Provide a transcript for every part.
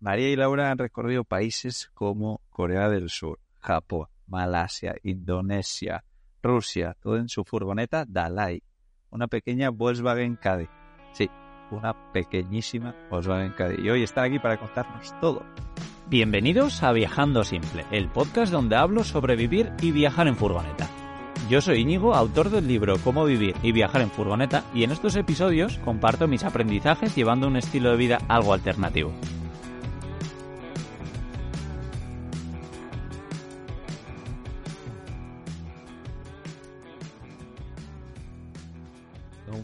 María y Laura han recorrido países como Corea del Sur, Japón, Malasia, Indonesia, Rusia, todo en su furgoneta Dalai, una pequeña Volkswagen Caddy. Sí, una pequeñísima Volkswagen Caddy. Y hoy están aquí para contarnos todo. Bienvenidos a Viajando Simple, el podcast donde hablo sobre vivir y viajar en furgoneta. Yo soy Íñigo, autor del libro Cómo vivir y viajar en furgoneta, y en estos episodios comparto mis aprendizajes llevando un estilo de vida algo alternativo.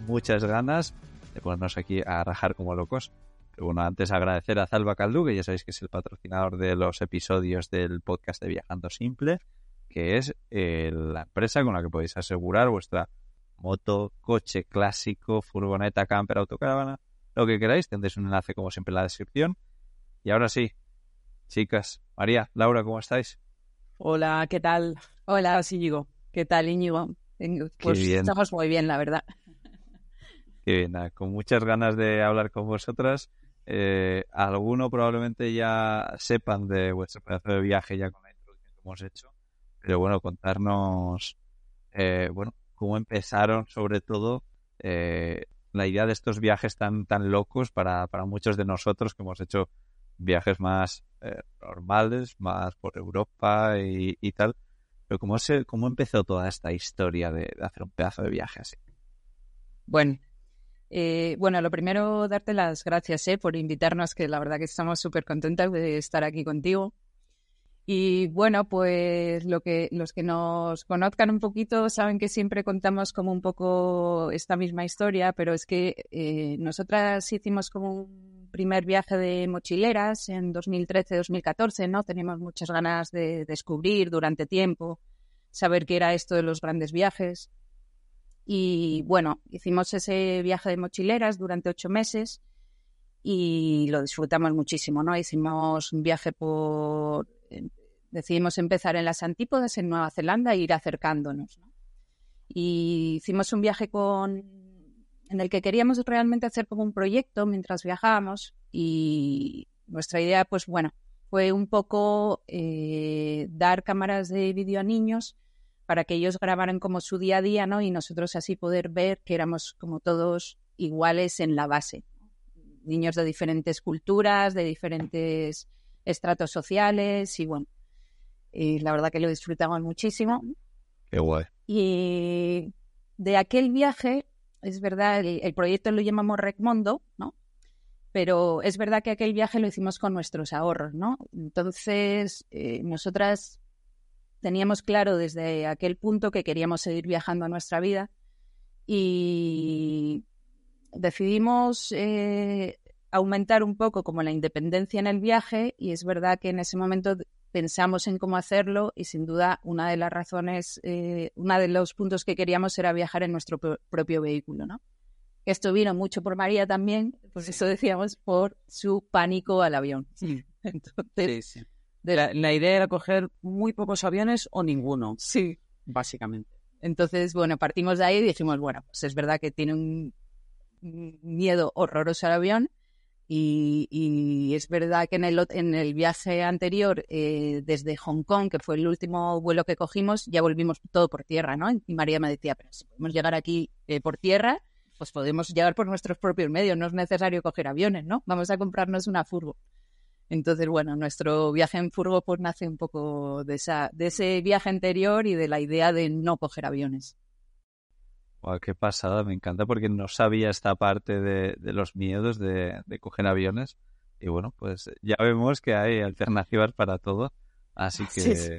Muchas ganas de ponernos aquí a rajar como locos. Pero bueno, antes agradecer a Zalba Caldú, que ya sabéis que es el patrocinador de los episodios del podcast de Viajando Simple, que es eh, la empresa con la que podéis asegurar vuestra moto, coche clásico, furgoneta, camper, autocaravana, lo que queráis. Tendréis un enlace como siempre en la descripción. Y ahora sí, chicas, María, Laura, ¿cómo estáis? Hola, ¿qué tal? Hola, sí, Íñigo. ¿Qué tal, Íñigo? Pues bien. estamos muy bien, la verdad. Que bien, con muchas ganas de hablar con vosotras. Eh, alguno probablemente ya sepan de vuestro pedazo de viaje ya con la introducción que hemos hecho. Pero bueno, contarnos, eh, bueno, cómo empezaron sobre todo eh, la idea de estos viajes tan, tan locos para, para muchos de nosotros que hemos hecho viajes más eh, normales, más por Europa y, tal. Pero cómo, se, cómo empezó toda esta historia de hacer un pedazo de viaje así. Bueno, eh, bueno, lo primero, darte las gracias eh, por invitarnos, que la verdad que estamos súper contentas de estar aquí contigo. Y bueno, pues lo que, los que nos conozcan un poquito saben que siempre contamos como un poco esta misma historia, pero es que eh, nosotras hicimos como un primer viaje de mochileras en 2013-2014, ¿no? Teníamos muchas ganas de descubrir durante tiempo, saber qué era esto de los grandes viajes. Y bueno, hicimos ese viaje de mochileras durante ocho meses y lo disfrutamos muchísimo, ¿no? Hicimos un viaje por... eh, Decidimos empezar en las antípodas, en Nueva Zelanda, e ir acercándonos, ¿no? Y hicimos un viaje con... en el que queríamos realmente hacer como un proyecto mientras viajábamos y nuestra idea, pues bueno, fue un poco eh, dar cámaras de vídeo a niños para que ellos grabaran como su día a día, ¿no? Y nosotros así poder ver que éramos como todos iguales en la base. Niños de diferentes culturas, de diferentes estratos sociales y bueno, y la verdad que lo disfrutamos muchísimo. Qué guay. Y de aquel viaje, es verdad, el, el proyecto lo llamamos Recmondo, ¿no? Pero es verdad que aquel viaje lo hicimos con nuestros ahorros, ¿no? Entonces, eh, nosotras teníamos claro desde aquel punto que queríamos seguir viajando a nuestra vida y decidimos eh, aumentar un poco como la independencia en el viaje y es verdad que en ese momento pensamos en cómo hacerlo y sin duda una de las razones, eh, uno de los puntos que queríamos era viajar en nuestro pro- propio vehículo, ¿no? Esto vino mucho por María también, pues eso decíamos, por su pánico al avión. Entonces, Sí, sí. De- La, la idea era coger muy pocos aviones o ninguno, sí. básicamente. Entonces, bueno, partimos de ahí y dijimos, bueno, pues es verdad que tiene un miedo horroroso al avión y, y es verdad que en el, en el viaje anterior, eh, desde Hong Kong, que fue el último vuelo que cogimos, ya volvimos todo por tierra, ¿no? Y María me decía, pero si podemos llegar aquí eh, por tierra, pues podemos llegar por nuestros propios medios, no es necesario coger aviones, ¿no? Vamos a comprarnos una furgo. Entonces, bueno, nuestro viaje en furgo pues nace un poco de, esa, de ese viaje anterior y de la idea de no coger aviones. Guau, qué pasada, me encanta porque no sabía esta parte de, de los miedos de, de coger aviones. Y bueno, pues ya vemos que hay alternativas para todo. Así que, Sí, sí.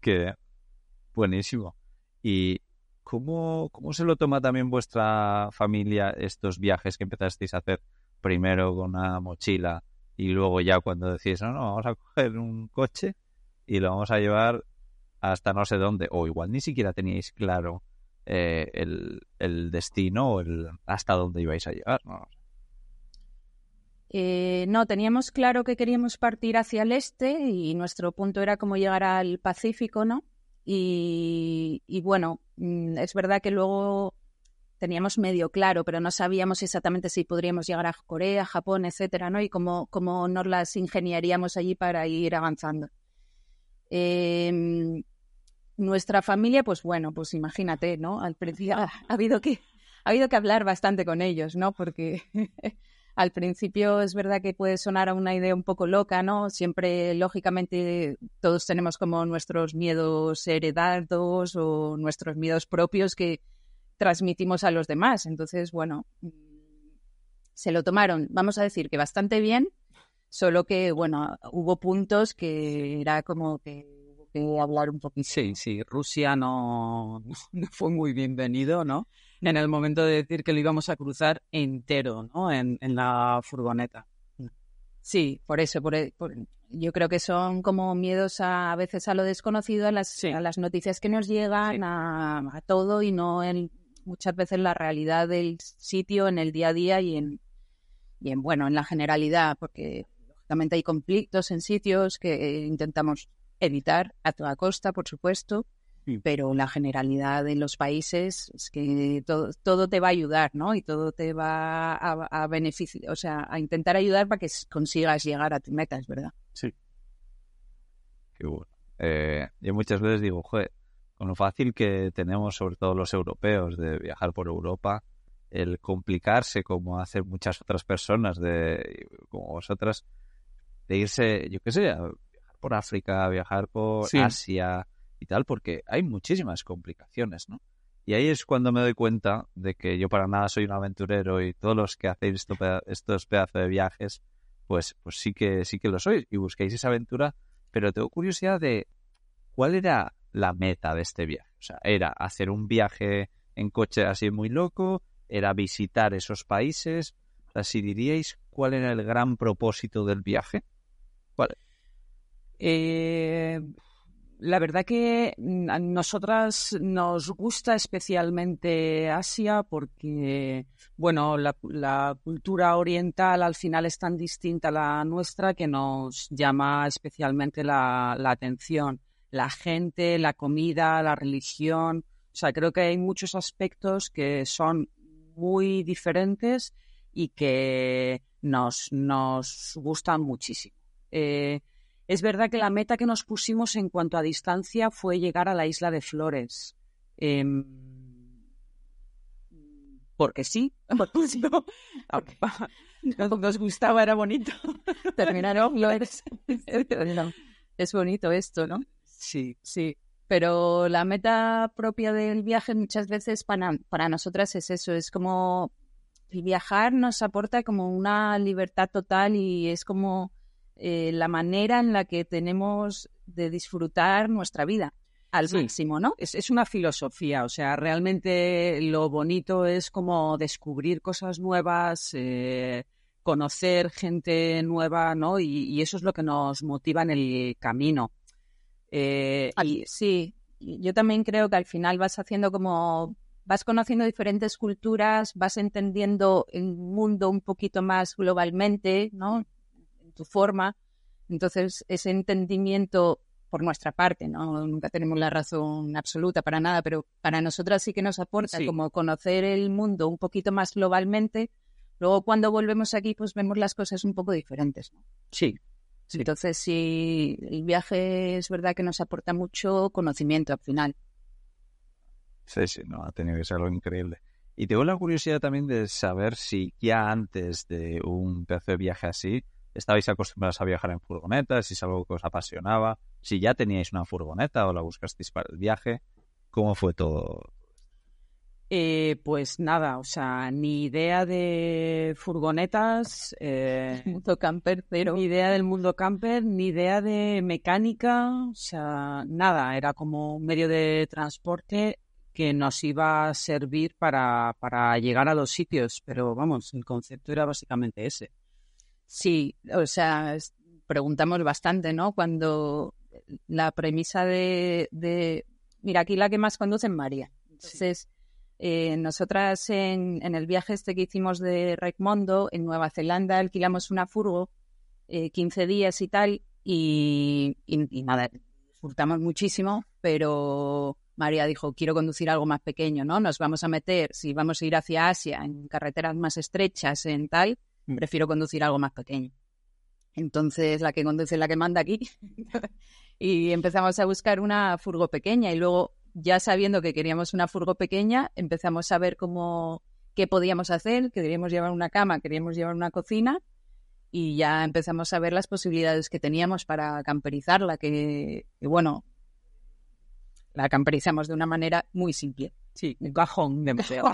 que buenísimo. ¿Y cómo, cómo se lo toma también vuestra familia estos viajes que empezasteis a hacer primero con una mochila y luego ya cuando decís, no, no, vamos a coger un coche y lo vamos a llevar hasta no sé dónde, o igual ni siquiera teníais claro eh, el, el, destino o el hasta dónde ibais a llegar, ¿no? Eh, no, teníamos claro que queríamos partir hacia el este y nuestro punto era como llegar al Pacífico, ¿no? Y, y bueno, mm, es verdad que luego teníamos medio claro, pero no sabíamos exactamente si podríamos llegar a Corea, Japón, etcétera, ¿no? Y cómo, cómo nos las ingeniaríamos allí para ir avanzando. Eh, nuestra familia, pues bueno, pues imagínate, ¿no? Al principio ha, ha habido que ha habido que hablar bastante con ellos, ¿no? Porque al principio es verdad que puede sonar a una idea un poco loca, ¿no? Siempre, lógicamente, todos tenemos como nuestros miedos heredados o nuestros miedos propios que transmitimos a los demás. Entonces, bueno, se lo tomaron, vamos a decir que bastante bien, solo que, bueno, hubo puntos que era como que hubo que hablar un poquito. Sí, sí, Rusia no, no fue muy bienvenido, ¿no? en el momento de decir que lo íbamos a cruzar entero, ¿no? En, en la furgoneta. Sí, por eso, por, por, yo creo que son como miedos a, a veces a lo desconocido, a las, Sí. a las noticias que nos llegan, Sí. a, a todo y no en muchas veces la realidad del sitio en el día a día y en, y en bueno, en la generalidad, porque lógicamente hay conflictos en sitios que intentamos evitar a toda costa, por supuesto, Sí. pero la generalidad de los países es que todo, todo te va a ayudar, ¿no? Y todo te va a, a beneficiar, o sea, a intentar ayudar para que consigas llegar a tu meta, es verdad. Qué bueno. Eh, yo muchas veces digo, joder, con lo fácil que tenemos, sobre todo los europeos, de viajar por Europa, el complicarse como hacen muchas otras personas, de como vosotras, de irse, yo qué sé, a viajar por África, a viajar por Sí. Asia y tal, porque hay muchísimas complicaciones, ¿no? Y ahí es cuando me doy cuenta de que yo para nada soy un aventurero y todos los que hacéis esto estos pedazos de viajes, pues, pues sí que sí que lo sois y busquéis esa aventura, pero tengo curiosidad de cuál era la meta de este viaje. O sea, era hacer un viaje en coche así muy loco, era visitar esos países. O diríais cuál era el gran propósito del viaje. ¿Cuál? Eh, la verdad que mm, a nosotras nos gusta especialmente Asia porque, bueno, la, cultura oriental al final es tan distinta a la nuestra que nos llama especialmente la atención. La gente, la comida, la religión. O sea, creo que hay muchos aspectos que son muy diferentes y que nos, nos gustan muchísimo. Eh, es verdad que la meta que nos pusimos en cuanto a distancia fue llegar a la isla de Flores. Em, porque sí, porque no. nos, nos gustaba, era bonito. Terminaron, lo es. Es bonito esto, ¿no? Sí, Sí, pero la meta propia del viaje muchas veces para, para nosotras es eso, es como el viajar nos aporta como una libertad total y es como eh, la manera en la que tenemos de disfrutar nuestra vida al Sí. máximo, ¿no? es, es una filosofía, o sea, realmente lo bonito es como descubrir cosas nuevas, eh, conocer gente nueva, ¿no? Y, y eso es lo que nos motiva en el camino. Eh, y, sí, yo también creo que al final vas haciendo como, vas conociendo diferentes culturas, vas entendiendo el mundo un poquito más globalmente, ¿no? En tu forma. Entonces, ese entendimiento por nuestra parte, ¿no? Nunca tenemos la razón absoluta para nada, pero para nosotras sí que nos aporta Sí. como conocer el mundo un poquito más globalmente. Luego, cuando volvemos aquí, pues vemos las cosas un poco diferentes, ¿no? sí, Sí. Entonces, sí, el viaje es verdad que nos aporta mucho conocimiento al final. Sí, sí, no, ha tenido que ser algo increíble. Y tengo la curiosidad también de saber si ya antes de un de viaje así, estabais acostumbrados a viajar en furgonetas, si es algo que os apasionaba, si ya teníais una furgoneta o la buscasteis para el viaje, ¿cómo fue todo? Eh, pues nada, o sea, ni idea de furgonetas, eh, Mundo camper cero. ni idea del mundo camper, ni idea de mecánica, o sea, nada, era como un medio de transporte que nos iba a servir para, para llegar a los sitios, pero vamos, el concepto era básicamente ese. Sí, o sea, preguntamos bastante, ¿no? Cuando la premisa de, de mira, aquí la que más conduce es María. Entonces, eh, nosotras en, en, el viaje este que hicimos de Raimondo, en Nueva Zelanda, alquilamos una furgo, eh, 15 días y tal, y, y, y, nada, disfrutamos muchísimo, pero María dijo, quiero conducir algo más pequeño, ¿no? Nos vamos a meter, si vamos a ir hacia Asia, en carreteras más estrechas, en tal, prefiero conducir algo más pequeño. Entonces, la que conduce es la que manda aquí. y empezamos a buscar una furgo pequeña y luego ya sabiendo que queríamos una furgo pequeña, empezamos a ver cómo qué podíamos hacer, que queríamos llevar una cama, queríamos llevar una cocina y ya empezamos a ver las posibilidades que teníamos para camperizarla, que, que bueno, la camperizamos de una manera muy simple. Sí, un cajón de museo,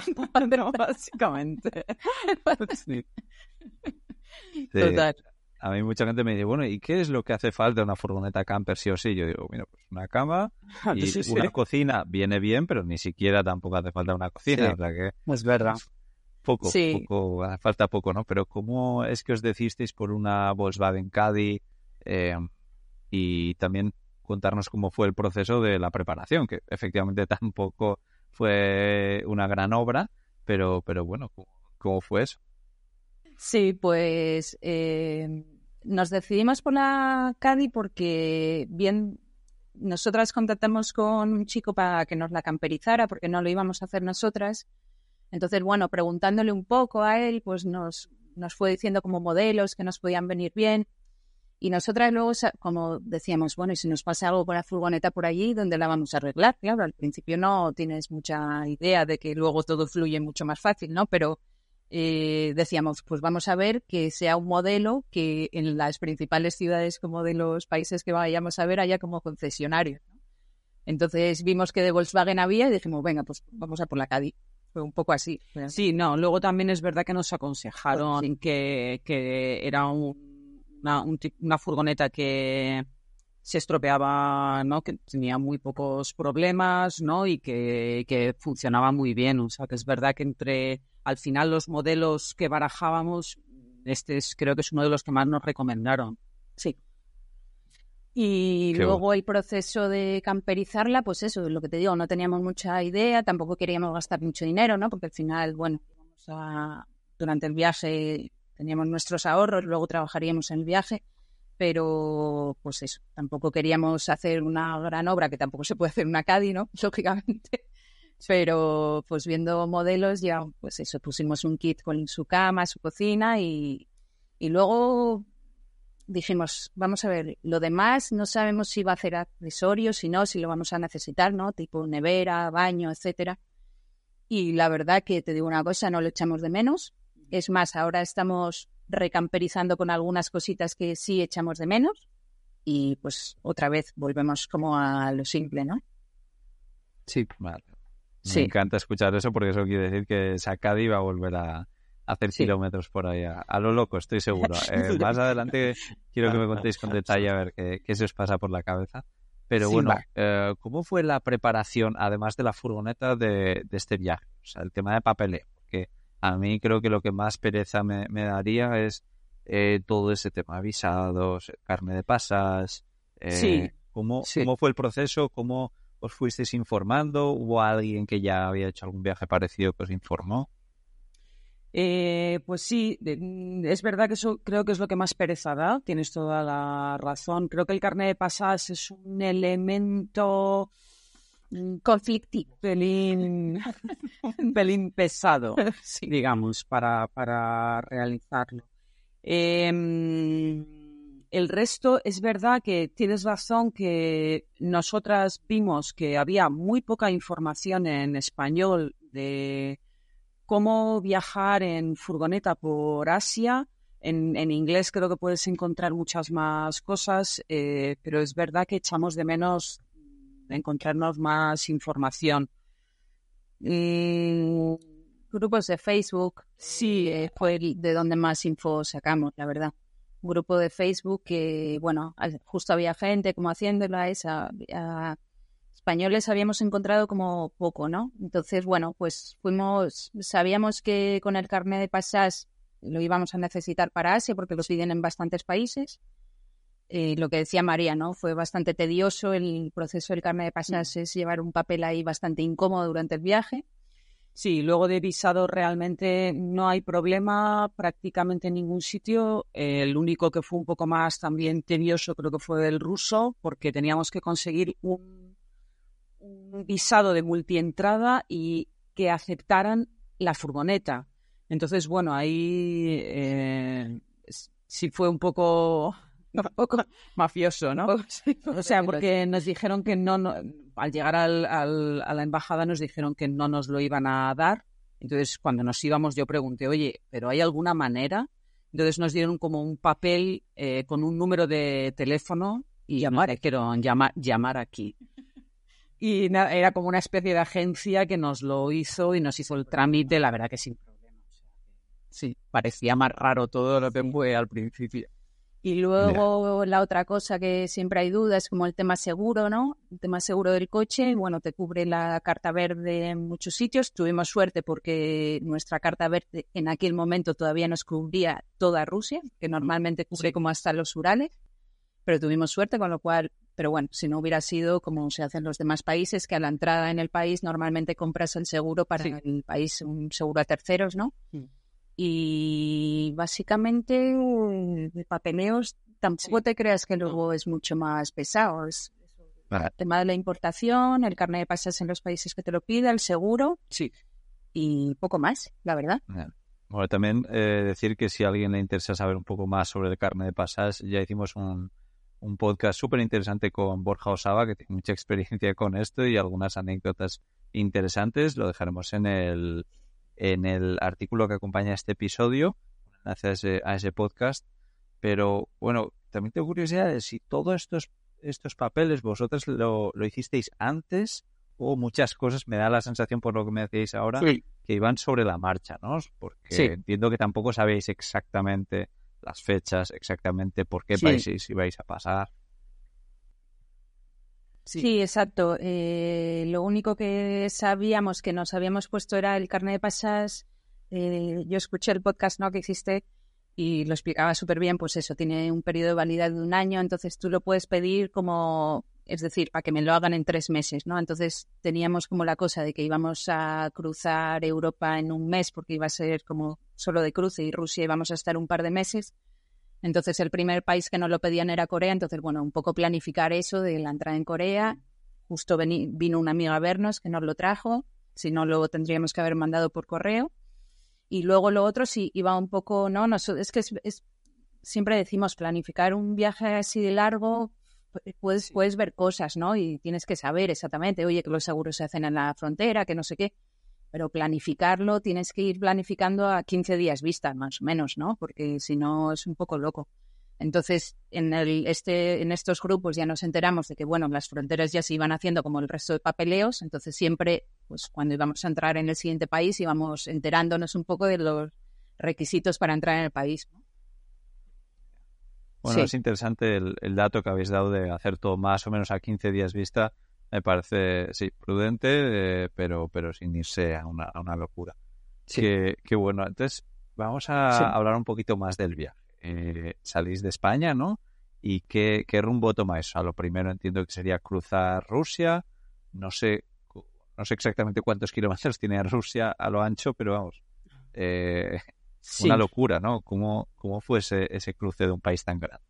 básicamente. Sí. Total. A mí mucha gente me dice, bueno, ¿y qué es lo que hace falta una furgoneta camper sí o sí? Yo digo, mira, pues una cama y sí, sí. una cocina viene bien, pero ni siquiera tampoco hace falta una cocina. O sea que es verdad. Poco, poco, falta poco, ¿no? Pero ¿cómo es que os decisteis por una Volkswagen Caddy? Eh, y también contarnos cómo fue el proceso de la preparación, que efectivamente tampoco fue una gran obra, pero, pero bueno, ¿cómo, cómo fue eso? Sí, pues eh, nos decidimos por la Cadi porque bien nosotras contactamos con un chico para que nos la camperizara porque no lo íbamos a hacer nosotras. Entonces, bueno, preguntándole un poco a él, pues nos, nos fue diciendo como modelos que nos podían venir bien. Y nosotras luego, como decíamos, bueno, y si nos pasa algo con la furgoneta por allí, ¿dónde la vamos a arreglar? Claro, al principio no tienes mucha idea de que luego todo fluye mucho más fácil, ¿no? Pero eh, decíamos, pues vamos a ver que sea un modelo que en las principales ciudades como de los países que vayamos a ver haya como concesionario. ¿no? Entonces vimos que de Volkswagen había y dijimos, venga, pues vamos a por la Caddy. Fue un poco así. Sí, no, luego también es verdad que nos aconsejaron sí. que, que, era un, una, un, una furgoneta que se estropeaba, ¿no? Que tenía muy pocos problemas, ¿no? Y que, que funcionaba muy bien. O sea, que es verdad que entre al final los modelos que barajábamos, este es, creo que es uno de los que más nos recomendaron. Sí. Y Qué luego bueno. el proceso de camperizarla, pues eso, lo que te digo, no teníamos mucha idea, tampoco queríamos gastar mucho dinero, ¿no? Porque al final, bueno, a, durante el viaje teníamos nuestros ahorros, luego trabajaríamos en el viaje, pero pues eso, tampoco queríamos hacer una gran obra, que tampoco se puede hacer una Caddy, ¿no? Lógicamente pero pues viendo modelos ya, pues eso, pusimos un kit con su cama, su cocina y, y luego dijimos, vamos a ver, lo demás no sabemos si va a hacer accesorios, si no, si lo vamos a necesitar, ¿no? Tipo nevera, baño, etcétera. Y la verdad que te digo una cosa, no lo echamos de menos. Es más, ahora estamos recamperizando con algunas cositas que sí echamos de menos. Y pues otra vez volvemos como a lo simple, ¿no? Sí, vale. Sí. Me encanta escuchar eso porque eso quiere decir que Sakadi va a volver a hacer sí. kilómetros por ahí a, a, lo loco, estoy seguro. Eh, más adelante quiero que me contéis con detalle a ver qué, qué se os pasa por la cabeza. Pero sí, bueno, eh, ¿cómo fue la preparación, además de la furgoneta, de, de, este viaje? O sea, el tema de papeleo. Porque a mí creo que lo que más pereza me, me daría es eh, todo ese tema, visados, carne de pasas. Eh, sí. ¿cómo, ¿Cómo fue el proceso? ¿Cómo os fuisteis informando? ¿Hubo alguien que ya había hecho algún viaje parecido que os informó? Eh, pues sí, es verdad que eso creo que es lo que más pereza da, tienes toda la razón. Creo que el carnet de pasas es un elemento conflictivo, un pelín, un pelín pesado, sí. digamos, para, para realizarlo. Eh, el resto es verdad que tienes razón que nosotras vimos que había muy poca información en español de cómo viajar en furgoneta por Asia. En, en inglés creo que puedes encontrar muchas más cosas, eh, pero es verdad que echamos de menos encontrarnos más información. Mm, grupos de Facebook, sí, eh, fue de donde más info sacamos, la verdad grupo de Facebook que, bueno, justo había gente como haciéndola, esa, a españoles habíamos encontrado como poco, ¿no? Entonces, bueno, pues fuimos, sabíamos que con el carnet de pasas lo íbamos a necesitar para Asia porque lo piden en bastantes países. Eh, lo que decía María, ¿no? Fue bastante tedioso el proceso del carne de pasas, es llevar un papel ahí bastante incómodo durante el viaje. Sí, luego de visado realmente no hay problema prácticamente en ningún sitio. el único que fue un poco más también tedioso creo que fue el ruso, porque teníamos que conseguir un, visado de multientrada y que aceptaran la furgoneta. Entonces, bueno, ahí eh, sí fue un poco poco mafioso, ¿no? o sea, porque nos dijeron que no, al llegar al, a la embajada nos dijeron que no nos lo iban a dar. Entonces, cuando nos íbamos, yo pregunté, oye, ¿pero hay alguna manera? Entonces nos dieron como un papel eh, con un número de teléfono y llamar, dijeron llamar, llamar aquí. Y era como una especie de agencia que nos lo hizo y nos hizo el trámite, la verdad que sin problema. sí, parecía más raro todo lo que fue al principio. Y luego la otra cosa que siempre hay duda es como el tema seguro, ¿no? El tema seguro del coche, bueno, te cubre la carta verde en muchos sitios. Tuvimos suerte porque nuestra carta verde en aquel momento todavía nos cubría toda Rusia, que normalmente cubre como hasta los Urales, pero tuvimos suerte, con lo cual, pero bueno, si no hubiera sido como se hace en los demás países, que a la entrada en el país normalmente compras el seguro para el país, un seguro a terceros, ¿no? Y básicamente de papeleos tampoco te creas que luego es mucho más pesado. el tema de la importación, el carnet de pasas en los países que te lo pida, el seguro. Sí. Y poco más, la verdad. Bueno, también eh, decir que si a alguien le interesa saber un poco más sobre el carnet de pasas, ya hicimos un, un podcast súper interesante con Borja Osaba, que tiene mucha experiencia con esto y algunas anécdotas interesantes. Lo dejaremos en el, en el artículo que acompaña este episodio, gracias a ese, podcast. Pero bueno, también tengo curiosidad de si todos estos, estos papeles vosotros lo, lo hicisteis antes o muchas cosas, me da la sensación por lo que me decíais ahora, que iban sobre la marcha, ¿no? Porque entiendo que tampoco sabéis exactamente las fechas, exactamente por qué países ibais a pasar. Sí, exacto. Eh, lo único que sabíamos que nos habíamos puesto era el carnet de pasas. Eh, yo escuché el podcast ¿no? que existe y lo explicaba súper bien. Pues eso, tiene un periodo de validez de un año, entonces tú lo puedes pedir como, es decir, para que me lo hagan en tres meses, ¿no? Entonces teníamos como la cosa de que íbamos a cruzar Europa en un mes porque iba a ser como solo de cruce y Rusia íbamos a estar un par de meses. Entonces el primer país que nos lo pedían era Corea, entonces bueno, un poco planificar eso de la entrada en Corea. Justo vino una amiga a vernos que nos lo trajo, si no lo tendríamos que haber mandado por correo. Y luego lo otro sí iba un poco, no, no es que es, siempre decimos planificar un viaje así de largo, puedes, puedes ver cosas, ¿no? Y tienes que saber exactamente, oye, que los seguros se hacen en la frontera, que no sé qué pero planificarlo tienes que ir planificando a 15 días vista, más o menos, ¿no? Porque si no es un poco loco. Entonces, en, el, este, en estos grupos ya nos enteramos de que, bueno, las fronteras ya se iban haciendo como el resto de papeleos, entonces siempre, pues cuando íbamos a entrar en el siguiente país, íbamos enterándonos un poco de los requisitos para entrar en el país. Bueno, es interesante el, el, dato que habéis dado de hacer todo más o menos a 15 días vista me parece, sí, prudente, eh, pero, pero sin irse a una, a una locura. Sí. Qué, bueno. Entonces, vamos a hablar un poquito más del viaje. Eh, salís de España, ¿no? ¿Y qué, qué rumbo tomáis? A lo primero entiendo que sería cruzar Rusia. No sé, no sé exactamente cuántos kilómetros tiene Rusia a lo ancho, pero vamos, eh, una locura, ¿no? ¿Cómo, cómo fue ese, ese cruce de un país tan grande?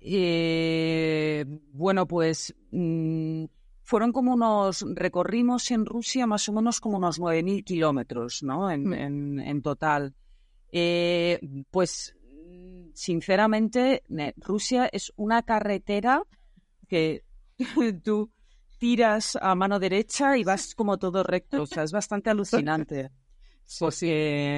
Eh, bueno, pues mm, fueron como unos, recorrimos en Rusia más o menos como unos 9.000 kilómetros, ¿no? En, mm. en, total. Eh, pues, sinceramente, Rusia es una carretera que tú tiras a mano derecha y vas como todo recto, o sea, es bastante alucinante. Pues,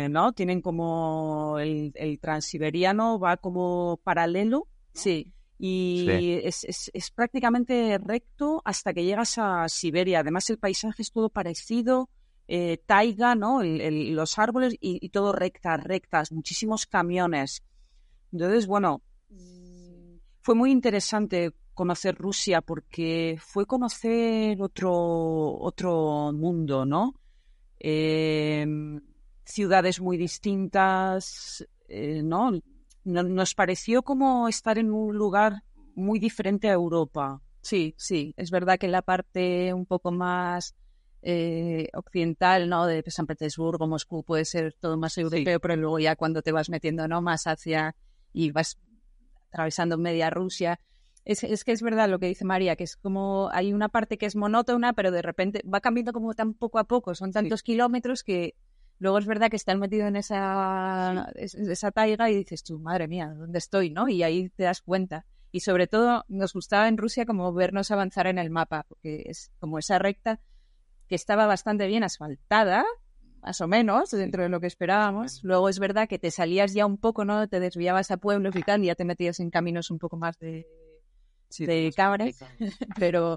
¿no? Tienen como el, el transiberiano va como paralelo. Sí y es, es, prácticamente recto hasta que llegas a Siberia. Además, el paisaje es todo parecido, eh, taiga, ¿no? los árboles y, todo rectas, rectas, muchísimos camiones. Entonces, bueno, fue muy interesante conocer Rusia porque fue conocer otro, otro mundo, ¿no? Eh, ciudades muy distintas, eh, ¿no? Nos pareció como estar en un lugar muy diferente a Europa. Sí, sí, es verdad que la parte un poco más eh, occidental, ¿no? De San Petersburgo, Moscú, puede ser todo más europeo, pero luego ya cuando te vas metiendo, ¿no? Más hacia y vas atravesando media Rusia. Es, es, que es verdad lo que dice María, que es como hay una parte que es monótona, pero de repente va cambiando como tan poco a poco. Son tantos kilómetros que luego es verdad que estás metido en esa, esa taiga y dices tú, madre mía, ¿dónde estoy? ¿no? Y ahí te das cuenta. Y sobre todo nos gustaba en Rusia como vernos avanzar en el mapa, porque es como esa recta que estaba bastante bien asfaltada, más o menos, dentro de lo que esperábamos. Luego es verdad que te salías ya un poco, ¿no? Te desviabas a pueblos y tal, y ya te metías en caminos un poco más de, de cabras, pero,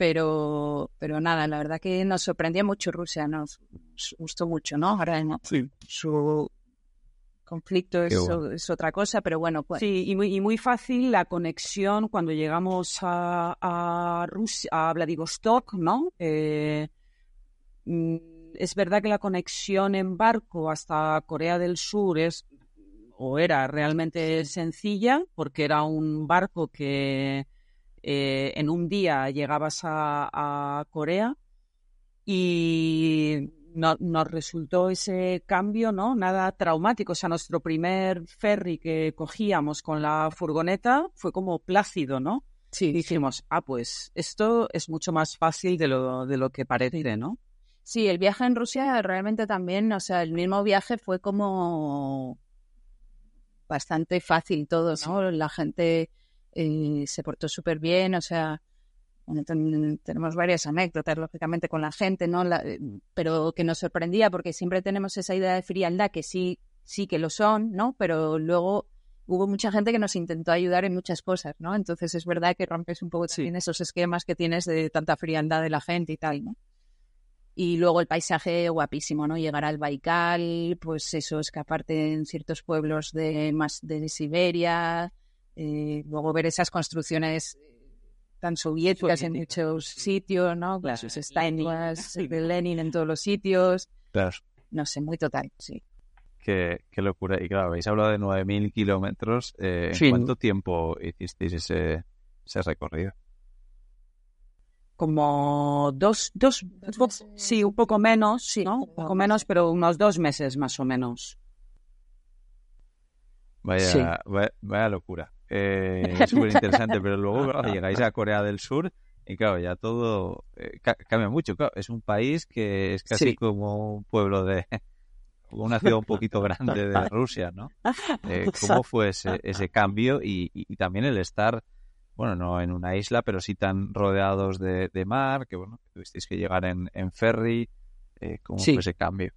pero, pero nada, la verdad que nos sorprendía mucho Rusia, nos gustó mucho, ¿no? Ahora su conflicto es, otra cosa, pero bueno, pues. Sí, y muy, y muy fácil la conexión cuando llegamos a, a Rusia, a Vladivostok, ¿no? Eh, mm, es verdad que la conexión en barco hasta Corea del Sur es o era realmente sencilla porque era un barco que eh, en un día llegabas a, Corea y nos resultó ese cambio, ¿no? Nada traumático. O sea, nuestro primer ferry que cogíamos con la furgoneta fue como plácido, ¿no? Sí. dijimos, ah, pues esto es mucho más fácil de lo, de lo que parece, ¿no? Sí, el viaje en Rusia realmente también, o sea, el mismo viaje fue como bastante fácil todo, ¿no? La gente se portó súper bien, o sea, tenemos varias anécdotas, lógicamente, con la gente, ¿no? Eh, pero que nos sorprendía porque siempre tenemos esa idea de frialdad que sí, sí que lo son, ¿no? Pero luego hubo mucha gente que nos intentó ayudar en muchas cosas, ¿no? Entonces es verdad que rompes un poco también esos esquemas que tienes de tanta frialdad de la gente y tal, ¿no? Y luego el paisaje guapísimo, ¿no? Llegar al Baikal, pues eso, escaparte en ciertos pueblos de más de Siberia, eh, luego ver esas construcciones tan soviéticas en muchos sitios, ¿no? Las estatuas de Lenin en todos los sitios. Claro. No sé, muy total, sí. Qué, qué locura. Y claro, habéis hablado de 9.000 kilómetros. Eh, ¿En cuánto tiempo hicisteis ese, ese recorrido? como dos, dos, sí, un poco menos, sí, ¿no? Un poco menos, pero unos dos meses más o menos. Vaya, vaya, locura. Eh, Súper interesante, pero luego llegáis a Corea del Sur y claro, ya todo eh, cambia mucho. es un país que es casi como un pueblo de una ciudad un poquito grande de Rusia, ¿no? Eh, ¿Cómo fue ese, ese cambio y, y, también el estar bueno, no en una isla, pero sí tan rodeados de, mar, que bueno, tuvisteis que llegar en, ferry. Eh, ¿Cómo fue ese cambio?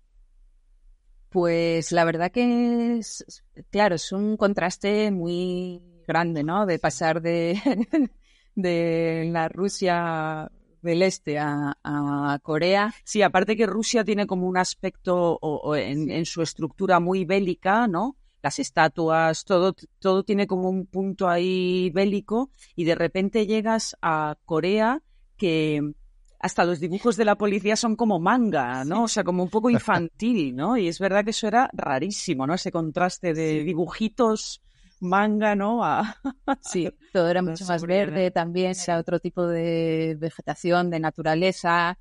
Pues la verdad que es, claro, es un contraste muy grande, ¿no? De pasar de, de la Rusia del Este a, Corea. Sí, aparte que Rusia tiene como un aspecto en, en, su estructura muy bélica, ¿no? las estatuas, todo, todo tiene como un punto ahí bélico y de repente llegas a Corea que hasta los dibujos de la policía son como manga, ¿no? O sea, como un poco infantil, ¿no? Y es verdad que eso era rarísimo, ¿no? Ese contraste de dibujitos manga, ¿no? Sí, todo era mucho más verde también, era otro tipo de vegetación, de naturaleza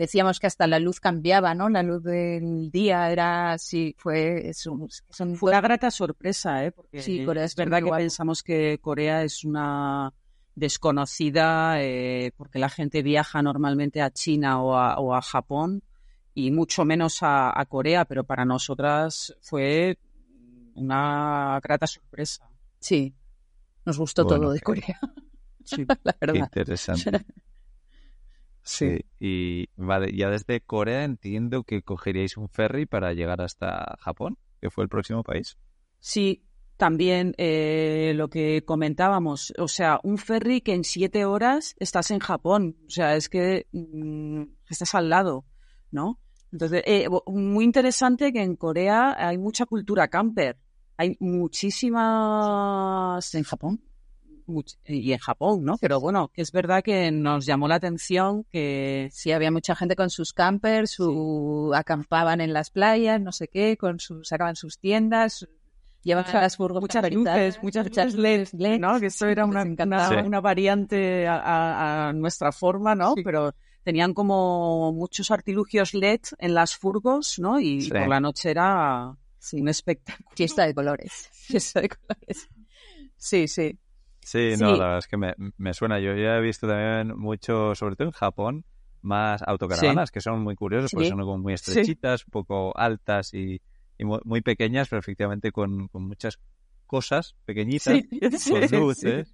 decíamos que hasta la luz cambiaba, ¿no? La luz del día era así, fue es fue una grata sorpresa, ¿eh? Porque sí, Corea es verdad que pensamos que Corea es una desconocida eh, porque la gente viaja normalmente a China o a, Japón y mucho menos a, Corea, pero para nosotras fue una grata sorpresa. Sí, nos gustó todo de Corea. Sí, la verdad. Interesante. Sí. Y vale, ya desde Corea entiendo que cogeríais un ferry para llegar hasta Japón, que fue el próximo país. Sí, también eh, lo que comentábamos, o sea, un ferry que en siete horas estás en Japón, o sea, es que mm, estás al lado, ¿no? Entonces, eh, muy interesante que en Corea hay mucha cultura camper, hay muchísimas... ¿En Japón? y en Japón, ¿no? Pero bueno, es verdad que nos llamó la atención que sí había mucha gente con sus campers, su acampaban en las playas, no sé qué, con sus sacaban sus tiendas, llevaban las furgos muchas luces, muchas, muchas LEDs, ¿no? Que eso era una, una, variante a, nuestra forma, ¿no? Pero tenían como muchos artilugios LED en las furgos, ¿no? Y por la noche era un espectáculo. Fiesta de colores. Fiesta de colores. Sí, sí. Sí, no, la verdad es que me, me, suena. Yo ya he visto también mucho, sobre todo en Japón, más autocaravanas que son muy curiosas porque son como muy estrechitas, un poco altas y, muy, pequeñas, pero efectivamente con, con muchas cosas pequeñitas con luces.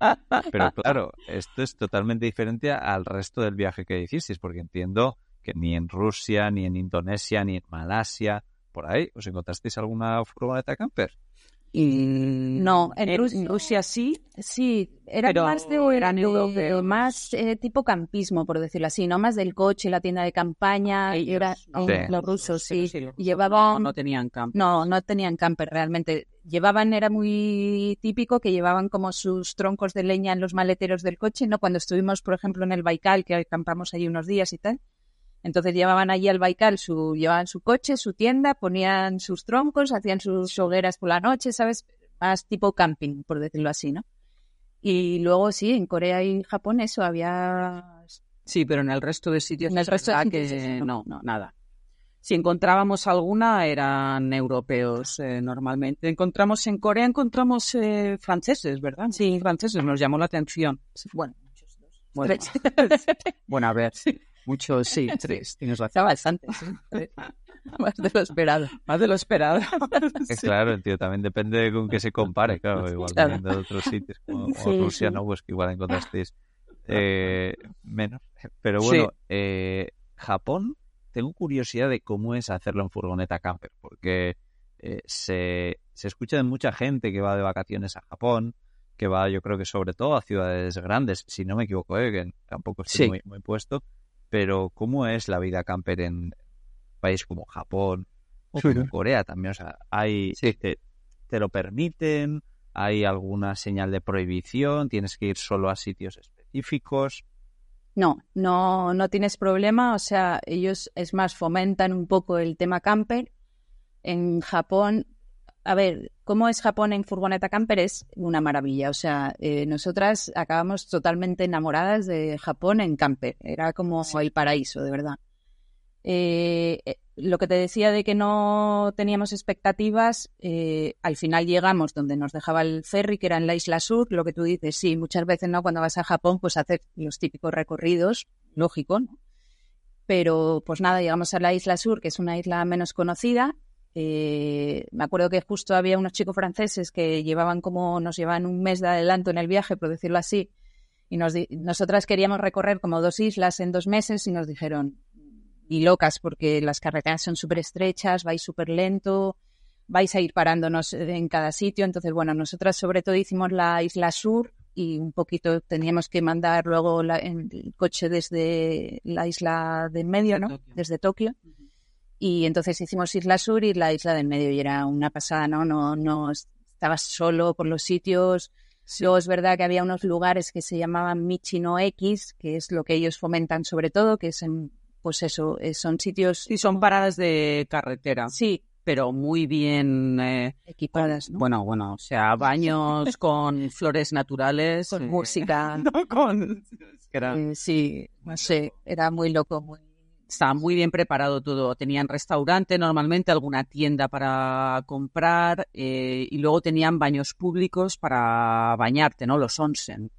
Pero claro, esto es totalmente diferente al resto del viaje que hicisteis, porque entiendo que ni en Rusia, ni en Indonesia, ni en Malasia, por ahí, ¿os encontrasteis alguna furgoneta camper? no, en, Rusia, sí, sí, era más de, era más eh, tipo campismo, por decirlo así, no más del coche, la tienda de campaña, era, los rusos sí, llevaban, no, tenían camper, no, no tenían camper realmente, llevaban era muy típico que llevaban como sus troncos de leña en los maleteros del coche, no, cuando estuvimos por ejemplo en el Baikal que acampamos allí unos días y tal, entonces llevaban allí al Baikal, su, llevaban su coche, su tienda, ponían sus troncos, hacían sus hogueras por la noche, ¿sabes? Más tipo camping, por decirlo así, ¿no? Y luego sí, en Corea y Japón eso había... Sí, pero en el resto de sitios... En el resto de que no, no, nada. Si encontrábamos alguna eran europeos eh, normalmente. Encontramos en Corea, encontramos eh, franceses, ¿verdad? Sí, franceses, nos llamó la atención. Bueno, muchos dos. Bueno, bueno a ver. Muchos, sí, tres. Tienes razón. bastante, Más de lo esperado. Más de lo esperado. Claro, tío, también depende con qué se compare, claro. Igual claro. de otros sitios como, Rusia, ¿no? Pues que igual encontrasteis eh, menos. Pero bueno, eh, Japón, tengo curiosidad de cómo es hacerlo en furgoneta camper, porque eh, se, se escucha de mucha gente que va de vacaciones a Japón, que va, yo creo que sobre todo a ciudades grandes, si no me equivoco, eh, que tampoco estoy muy, muy puesto pero ¿cómo es la vida camper en país como Japón o como Corea también? O sea, hay, te, lo permiten? ¿Hay alguna señal de prohibición? ¿Tienes que ir solo a sitios específicos? No, no, no tienes problema. O sea, ellos es más fomentan un poco el tema camper. En Japón a ver, cómo es Japón en furgoneta camper es una maravilla. O sea, eh, nosotras acabamos totalmente enamoradas de Japón en camper. Era como el paraíso, de verdad. Eh, eh, lo que te decía de que no teníamos expectativas, al final llegamos donde nos dejaba el ferry, que era en la isla sur. Lo que tú dices, sí, muchas veces no, cuando vas a Japón, pues hacer los típicos recorridos, lógico, ¿no? Pero pues nada, llegamos a la isla sur, que es una isla menos conocida, eh, me acuerdo que justo había unos chicos franceses que llevaban como, nos llevaban un mes de adelanto en el viaje, por decirlo así, y nos nosotras queríamos recorrer como dos islas en dos meses y nos dijeron, y locas, porque las carreteras son súper estrechas, vais súper lento, vais a ir parándonos en cada sitio. Entonces, bueno, nosotras sobre todo hicimos la isla sur y un poquito teníamos que mandar luego el coche desde la isla de medio, ¿no? Desde Tokio. Y entonces hicimos Isla Sur y la Isla del Medio y era una pasada, ¿no? No, no estabas solo por los sitios. Luego es verdad que había unos lugares que se llamaban Michino X, que es lo que ellos fomentan sobre todo, que es en, pues eso, eh, son sitios... Y son paradas de carretera. Sí. Pero muy bien eh, equipadas, ¿no? Bueno, bueno, o sea, baños con flores naturales. Con música. No, con... sí, no sé, era muy loco, muy estaba muy bien preparado todo. Tenían restaurante normalmente, alguna tienda para comprar eh, y luego tenían baños públicos para bañarte, ¿no? Los onsen,